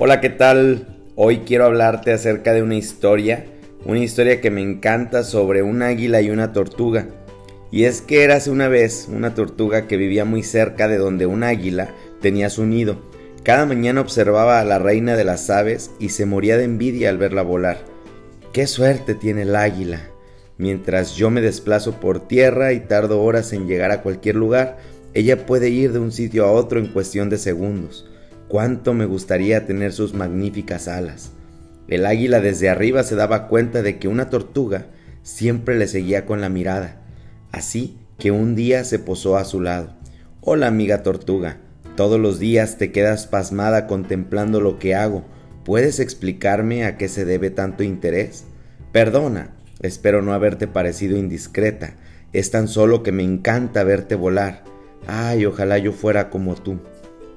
Hola, ¿qué tal? Hoy quiero hablarte acerca de una historia, una historia que me encanta sobre un águila y una tortuga. Y es que hace una vez una tortuga que vivía muy cerca de donde un águila tenía su nido. Cada mañana observaba a la reina de las aves y se moría de envidia al verla volar. ¡Qué suerte tiene el águila! Mientras yo me desplazo por tierra y tardo horas en llegar a cualquier lugar, ella puede ir de un sitio a otro en cuestión de segundos. Cuánto me gustaría tener sus magníficas alas. El águila desde arriba se daba cuenta de que una tortuga siempre le seguía con la mirada, así que un día se posó a su lado. Hola amiga tortuga, todos los días te quedas pasmada contemplando lo que hago. ¿Puedes explicarme a qué se debe tanto interés? Perdona, espero no haberte parecido indiscreta. Es tan solo que me encanta verte volar. Ay, ojalá yo fuera como tú.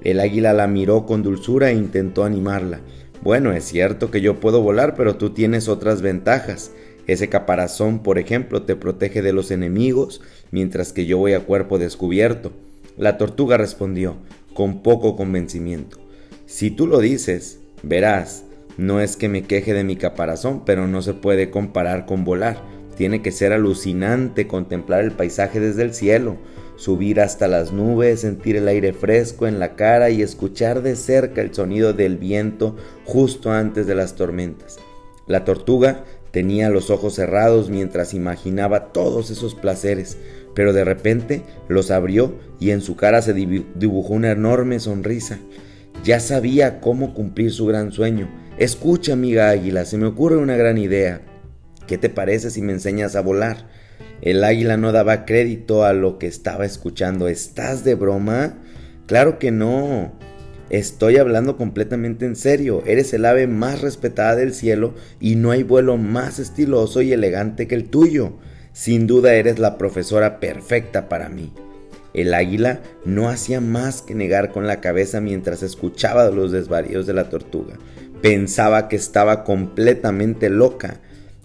El águila la miró con dulzura e intentó animarla. Bueno, es cierto que yo puedo volar, pero tú tienes otras ventajas. Ese caparazón, por ejemplo, te protege de los enemigos, mientras que yo voy a cuerpo descubierto. La tortuga respondió, con poco convencimiento. Si tú lo dices, verás, no es que me queje de mi caparazón, pero no se puede comparar con volar. Tiene que ser alucinante contemplar el paisaje desde el cielo subir hasta las nubes, sentir el aire fresco en la cara y escuchar de cerca el sonido del viento justo antes de las tormentas. La tortuga tenía los ojos cerrados mientras imaginaba todos esos placeres, pero de repente los abrió y en su cara se dibujó una enorme sonrisa. Ya sabía cómo cumplir su gran sueño. Escucha, amiga águila, se me ocurre una gran idea. ¿Qué te parece si me enseñas a volar? El águila no daba crédito a lo que estaba escuchando. ¿Estás de broma? Claro que no. Estoy hablando completamente en serio. Eres el ave más respetada del cielo y no hay vuelo más estiloso y elegante que el tuyo. Sin duda eres la profesora perfecta para mí. El águila no hacía más que negar con la cabeza mientras escuchaba los desvaríos de la tortuga. Pensaba que estaba completamente loca.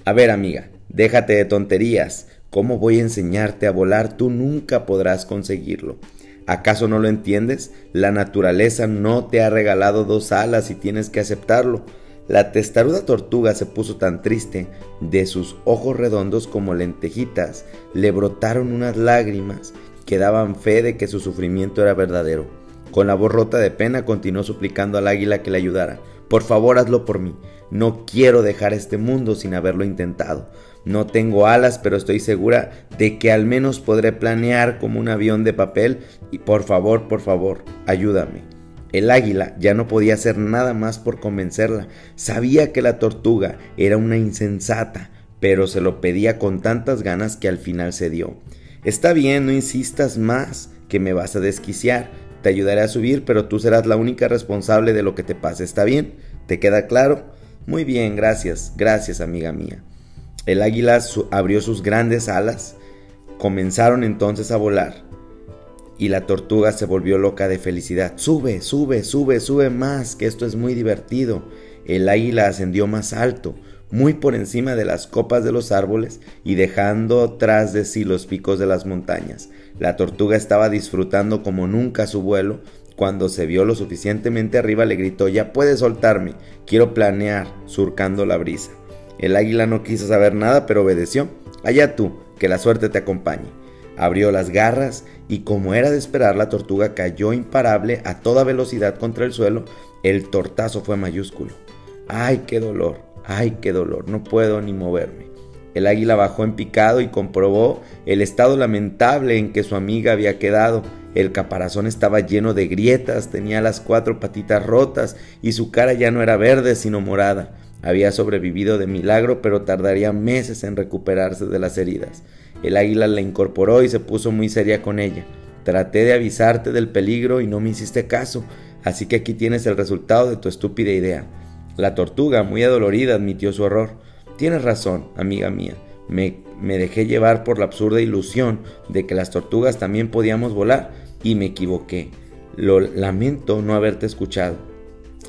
A ver, amiga, déjate de tonterías. ¿Cómo voy a enseñarte a volar? Tú nunca podrás conseguirlo. ¿Acaso no lo entiendes? La naturaleza no te ha regalado dos alas y tienes que aceptarlo. La testaruda tortuga se puso tan triste, de sus ojos redondos como lentejitas le brotaron unas lágrimas que daban fe de que su sufrimiento era verdadero. Con la voz rota de pena continuó suplicando al águila que le ayudara. Por favor, hazlo por mí. No quiero dejar este mundo sin haberlo intentado. No tengo alas, pero estoy segura de que al menos podré planear como un avión de papel y por favor, por favor, ayúdame. El águila ya no podía hacer nada más por convencerla. Sabía que la tortuga era una insensata, pero se lo pedía con tantas ganas que al final cedió. Está bien, no insistas más, que me vas a desquiciar. Te ayudaré a subir, pero tú serás la única responsable de lo que te pase. ¿Está bien? ¿Te queda claro? Muy bien, gracias, gracias amiga mía. El águila abrió sus grandes alas, comenzaron entonces a volar, y la tortuga se volvió loca de felicidad. Sube, sube, sube, sube más, que esto es muy divertido. El águila ascendió más alto, muy por encima de las copas de los árboles y dejando tras de sí los picos de las montañas. La tortuga estaba disfrutando como nunca su vuelo. Cuando se vio lo suficientemente arriba le gritó, ya puedes soltarme, quiero planear, surcando la brisa. El águila no quiso saber nada, pero obedeció. Allá tú, que la suerte te acompañe. Abrió las garras y como era de esperar, la tortuga cayó imparable a toda velocidad contra el suelo. El tortazo fue mayúsculo. ¡Ay, qué dolor! ¡Ay, qué dolor! No puedo ni moverme. El águila bajó en picado y comprobó el estado lamentable en que su amiga había quedado. El caparazón estaba lleno de grietas, tenía las cuatro patitas rotas y su cara ya no era verde sino morada. Había sobrevivido de milagro, pero tardaría meses en recuperarse de las heridas. El águila la incorporó y se puso muy seria con ella. Traté de avisarte del peligro y no me hiciste caso, así que aquí tienes el resultado de tu estúpida idea. La tortuga, muy adolorida, admitió su error. Tienes razón, amiga mía. Me, me dejé llevar por la absurda ilusión de que las tortugas también podíamos volar y me equivoqué. Lo lamento no haberte escuchado.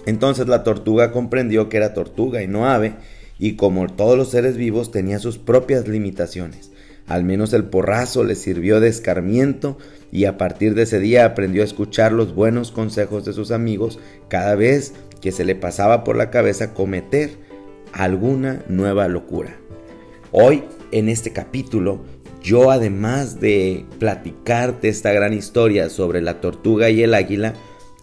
Entonces la tortuga comprendió que era tortuga y no ave, y como todos los seres vivos tenía sus propias limitaciones. Al menos el porrazo le sirvió de escarmiento y a partir de ese día aprendió a escuchar los buenos consejos de sus amigos cada vez que se le pasaba por la cabeza cometer alguna nueva locura. Hoy, en este capítulo, yo además de platicarte esta gran historia sobre la tortuga y el águila,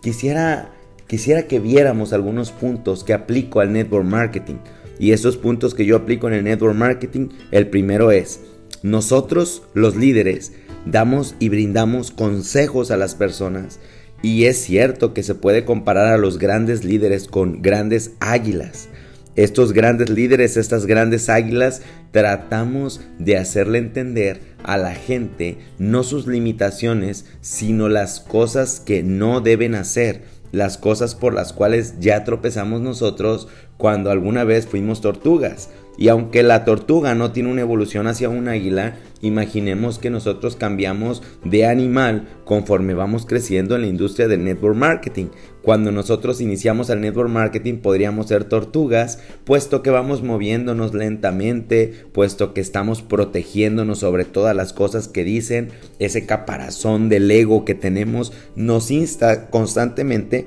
quisiera, quisiera que viéramos algunos puntos que aplico al network marketing. Y esos puntos que yo aplico en el network marketing, el primero es, nosotros los líderes damos y brindamos consejos a las personas y es cierto que se puede comparar a los grandes líderes con grandes águilas. Estos grandes líderes, estas grandes águilas, tratamos de hacerle entender a la gente no sus limitaciones, sino las cosas que no deben hacer, las cosas por las cuales ya tropezamos nosotros cuando alguna vez fuimos tortugas. Y aunque la tortuga no tiene una evolución hacia un águila, imaginemos que nosotros cambiamos de animal conforme vamos creciendo en la industria del network marketing. Cuando nosotros iniciamos el network marketing podríamos ser tortugas, puesto que vamos moviéndonos lentamente, puesto que estamos protegiéndonos sobre todas las cosas que dicen, ese caparazón del ego que tenemos nos insta constantemente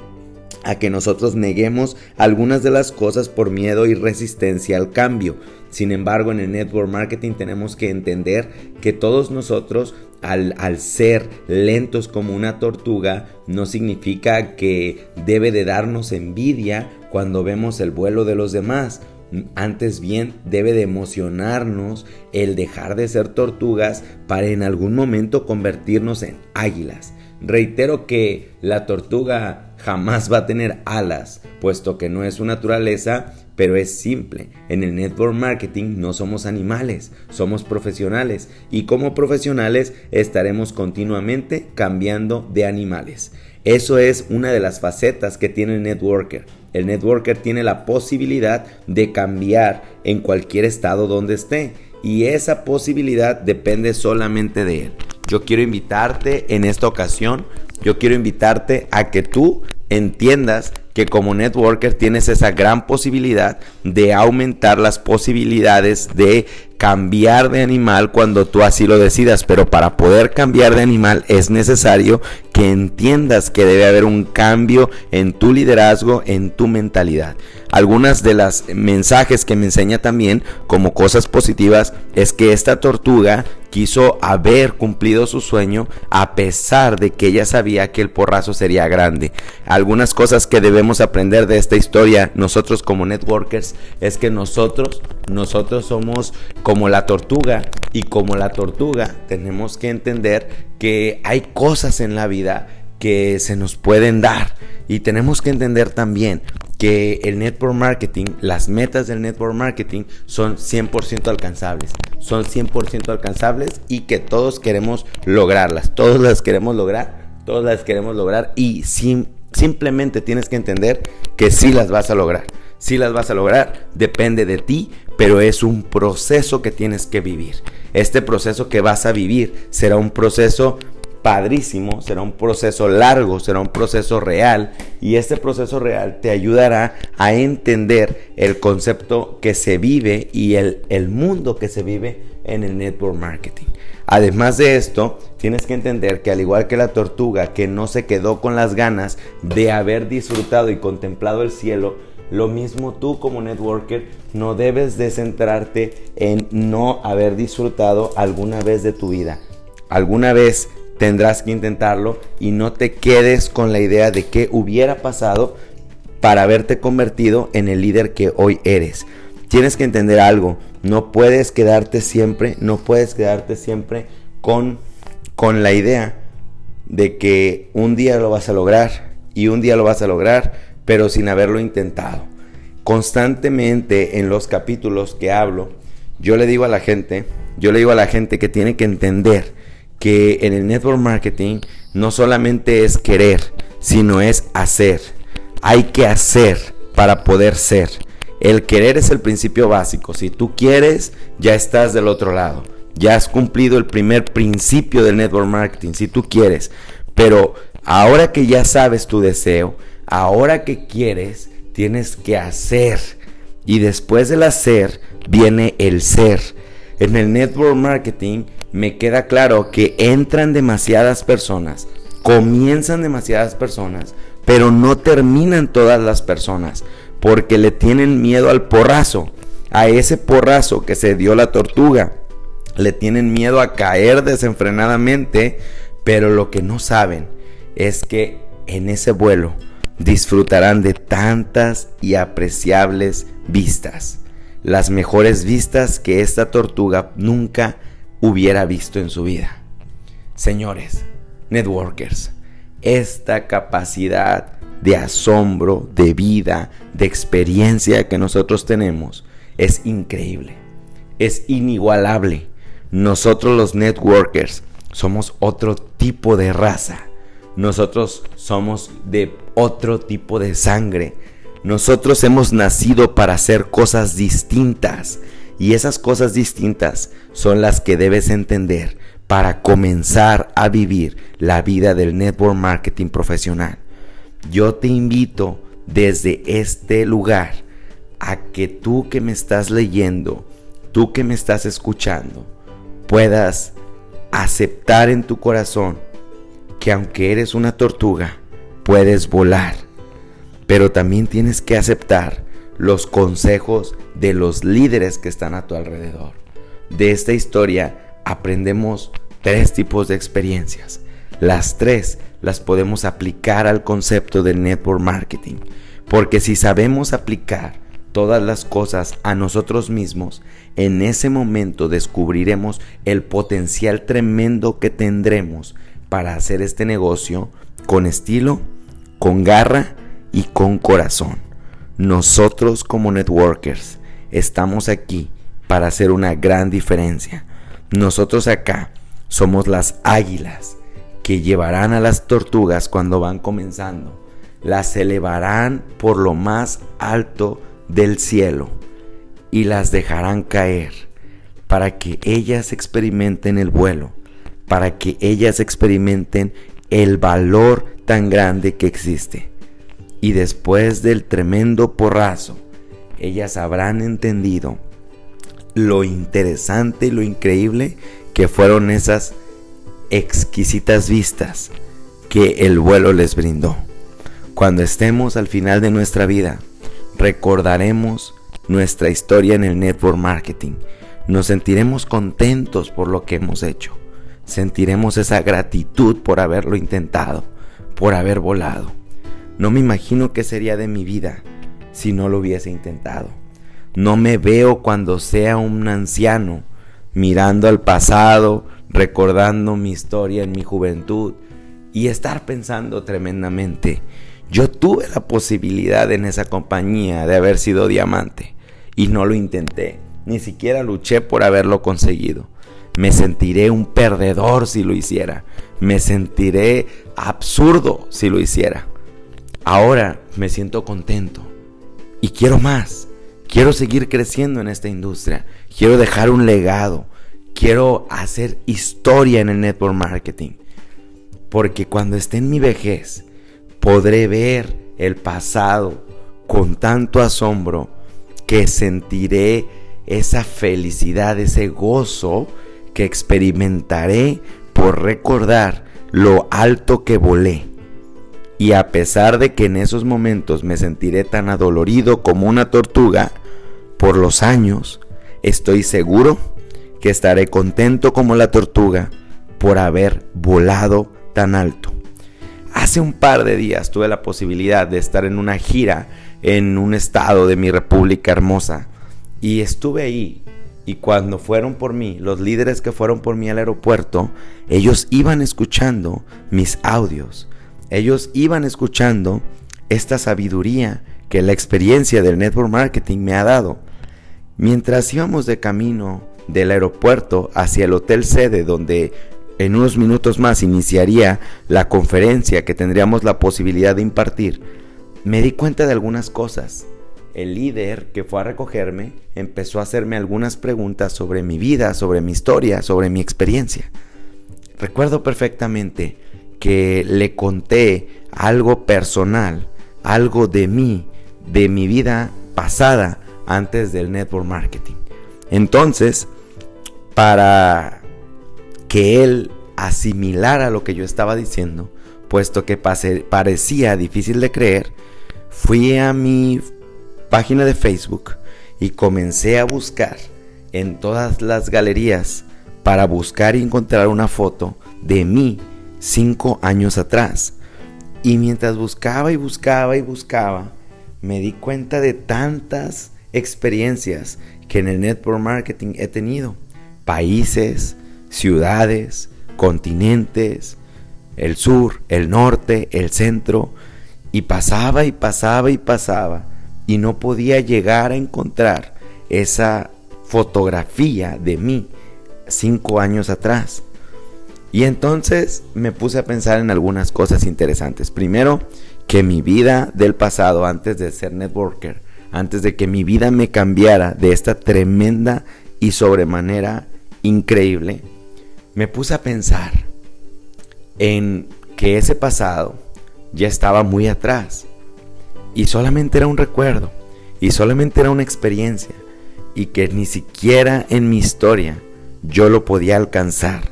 a que nosotros neguemos algunas de las cosas por miedo y resistencia al cambio. Sin embargo, en el network marketing tenemos que entender que todos nosotros, al, ser lentos como una tortuga, no significa que debe de darnos envidia cuando vemos el vuelo de los demás. Antes bien, debe de emocionarnos el dejar de ser tortugas para en algún momento convertirnos en águilas. Reitero que la tortuga jamás va a tener alas, puesto que no es su naturaleza, pero es simple. En el network marketing no somos animales, somos profesionales y como profesionales estaremos continuamente cambiando de animales. Eso es una de las facetas que tiene el networker. El networker tiene la posibilidad de cambiar en cualquier estado donde esté y esa posibilidad depende solamente de él. Yo quiero invitarte en esta ocasión, yo quiero invitarte a que tú entiendas que como networker tienes esa gran posibilidad de aumentar las posibilidades de cambiar de animal cuando tú así lo decidas, pero para poder cambiar de animal es necesario que entiendas que debe haber un cambio en tu liderazgo, en tu mentalidad. Algunas de las mensajes que me enseña también como cosas positivas es que esta tortuga quiso haber cumplido su sueño a pesar de que ella sabía que el porrazo sería grande. Algunas cosas que debemos aprender de esta historia nosotros como networkers es que nosotros nosotros somos como la tortuga y como la tortuga tenemos que entender que hay cosas en la vida que se nos pueden dar y tenemos que entender también que el network marketing, las metas del network marketing son 100% alcanzables. Son 100% alcanzables y que todos queremos lograrlas. Todos las queremos lograr. Todas las queremos lograr y simplemente tienes que entender que sí las vas a lograr. Si las vas a lograr, depende de ti, pero es un proceso que tienes que vivir. Este proceso que vas a vivir será un proceso padrísimo, será un proceso largo, será un proceso real y este proceso real te ayudará a entender el concepto que se vive y el, el mundo que se vive en el network marketing. Además de esto, tienes que entender que al igual que la tortuga que no se quedó con las ganas de haber disfrutado y contemplado el cielo, lo mismo tú como networker no debes de centrarte en no haber disfrutado alguna vez de tu vida. Alguna vez tendrás que intentarlo y no te quedes con la idea de qué hubiera pasado para haberte convertido en el líder que hoy eres. Tienes que entender algo, no puedes quedarte siempre, no puedes quedarte siempre con, con la idea de que un día lo vas a lograr y un día lo vas a lograr, pero sin haberlo intentado. Constantemente en los capítulos que hablo, yo le digo a la gente, yo le digo a la gente que tiene que entender que en el network marketing no solamente es querer, sino es hacer. Hay que hacer para poder ser. El querer es el principio básico. Si tú quieres, ya estás del otro lado. Ya has cumplido el primer principio del network marketing, si tú quieres. Pero ahora que ya sabes tu deseo, ahora que quieres, tienes que hacer. Y después del hacer viene el ser. En el network marketing me queda claro que entran demasiadas personas, comienzan demasiadas personas, Pero no terminan todas las personas porque le tienen miedo al porrazo, a ese porrazo que se dio la tortuga. Le tienen miedo a caer desenfrenadamente, pero lo que no saben es que en ese vuelo disfrutarán de tantas y apreciables vistas, las mejores vistas que esta tortuga nunca hubiera visto en su vida. Señores, networkers, esta capacidad de asombro, de vida, de experiencia que nosotros tenemos es increíble, es inigualable. Nosotros los networkers somos otro tipo de raza. Nosotros somos de otro tipo de sangre. Nosotros hemos nacido para hacer cosas distintas. Y esas cosas distintas son las que debes entender para comenzar a vivir la vida del network marketing profesional. Yo te invito desde este lugar a que tú que me estás leyendo, tú que me estás escuchando, puedas aceptar en tu corazón que aunque eres una tortuga, puedes volar. Pero también tienes que aceptar los consejos de los líderes que están a tu alrededor. De esta historia aprendemos tres tipos de experiencias. Las tres las podemos aplicar al concepto del network marketing. Porque si sabemos aplicar todas las cosas a nosotros mismos, en ese momento descubriremos el potencial tremendo que tendremos para hacer este negocio con estilo, con garra y con corazón. Nosotros como networkers estamos aquí para hacer una gran diferencia. Nosotros acá somos las águilas que llevarán a las tortugas cuando van comenzando. Las elevarán por lo más alto del cielo y las dejarán caer para que ellas experimenten el vuelo para que ellas experimenten el valor tan grande que existe. Y después del tremendo porrazo, ellas habrán entendido lo interesante y lo increíble que fueron esas exquisitas vistas que el vuelo les brindó. Cuando estemos al final de nuestra vida, recordaremos nuestra historia en el network marketing. Nos sentiremos contentos por lo que hemos hecho sentiremos esa gratitud por haberlo intentado, por haber volado. No me imagino qué sería de mi vida si no lo hubiese intentado. No me veo cuando sea un anciano mirando al pasado, recordando mi historia en mi juventud y estar pensando tremendamente. Yo tuve la posibilidad en esa compañía de haber sido diamante y no lo intenté, ni siquiera luché por haberlo conseguido. Me sentiré un perdedor si lo hiciera. Me sentiré absurdo si lo hiciera. Ahora me siento contento y quiero más. Quiero seguir creciendo en esta industria. Quiero dejar un legado. Quiero hacer historia en el network marketing. Porque cuando esté en mi vejez, podré ver el pasado con tanto asombro que sentiré esa felicidad, ese gozo que experimentaré por recordar lo alto que volé. Y a pesar de que en esos momentos me sentiré tan adolorido como una tortuga, por los años, estoy seguro que estaré contento como la tortuga por haber volado tan alto. Hace un par de días tuve la posibilidad de estar en una gira en un estado de mi república hermosa y estuve ahí y cuando fueron por mí, los líderes que fueron por mí al aeropuerto, ellos iban escuchando mis audios. Ellos iban escuchando esta sabiduría que la experiencia del network marketing me ha dado. Mientras íbamos de camino del aeropuerto hacia el hotel sede donde en unos minutos más iniciaría la conferencia que tendríamos la posibilidad de impartir, me di cuenta de algunas cosas el líder que fue a recogerme empezó a hacerme algunas preguntas sobre mi vida, sobre mi historia, sobre mi experiencia. Recuerdo perfectamente que le conté algo personal, algo de mí, de mi vida pasada antes del network marketing. Entonces, para que él asimilara lo que yo estaba diciendo, puesto que parecía difícil de creer, fui a mi página de Facebook y comencé a buscar en todas las galerías para buscar y encontrar una foto de mí cinco años atrás. Y mientras buscaba y buscaba y buscaba, me di cuenta de tantas experiencias que en el network marketing he tenido. Países, ciudades, continentes, el sur, el norte, el centro. Y pasaba y pasaba y pasaba. Y no podía llegar a encontrar esa fotografía de mí cinco años atrás. Y entonces me puse a pensar en algunas cosas interesantes. Primero, que mi vida del pasado, antes de ser networker, antes de que mi vida me cambiara de esta tremenda y sobremanera increíble, me puse a pensar en que ese pasado ya estaba muy atrás y solamente era un recuerdo y solamente era una experiencia y que ni siquiera en mi historia yo lo podía alcanzar.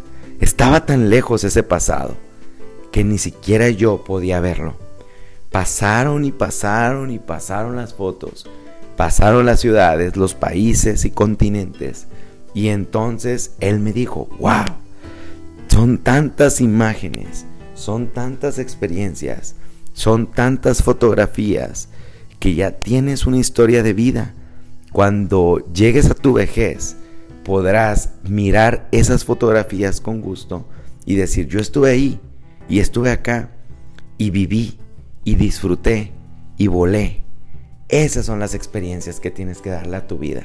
Estaba tan lejos ese pasado que ni siquiera yo podía verlo. Pasaron y pasaron y pasaron las fotos, pasaron las ciudades, los países y continentes. Y entonces él me dijo, wow, son tantas imágenes, son tantas experiencias, son tantas fotografías que ya tienes una historia de vida. Cuando llegues a tu vejez, podrás mirar esas fotografías con gusto y decir, yo estuve ahí y estuve acá y viví y disfruté y volé. Esas son las experiencias que tienes que darle a tu vida.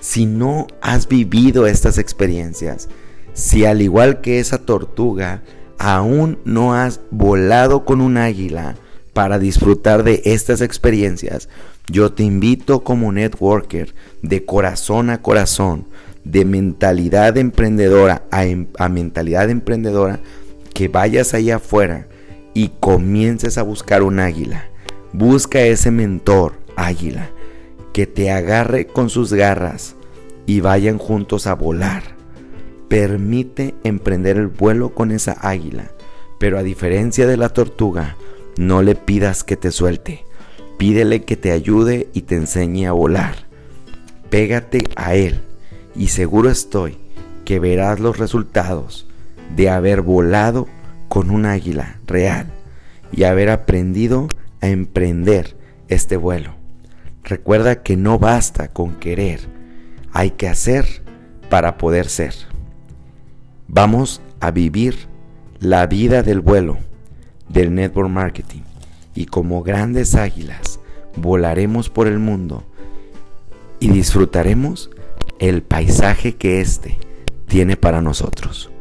Si no has vivido estas experiencias, si al igual que esa tortuga, aún no has volado con un águila para disfrutar de estas experiencias, yo te invito como networker de corazón a corazón de mentalidad emprendedora em, a, mentalidad emprendedora, que vayas allá afuera y comiences a buscar un águila. Busca ese mentor águila que te agarre con sus garras y vayan juntos a volar. Permite emprender el vuelo con esa águila, pero a diferencia de la tortuga, no le pidas que te suelte. Pídele que te ayude y te enseñe a volar. Pégate a él y seguro estoy que verás los resultados de haber volado con un águila real y haber aprendido a emprender este vuelo. Recuerda que no basta con querer, hay que hacer para poder ser. Vamos a vivir la vida del vuelo, del network marketing, y como grandes águilas volaremos por el mundo y disfrutaremos el paisaje que éste tiene para nosotros.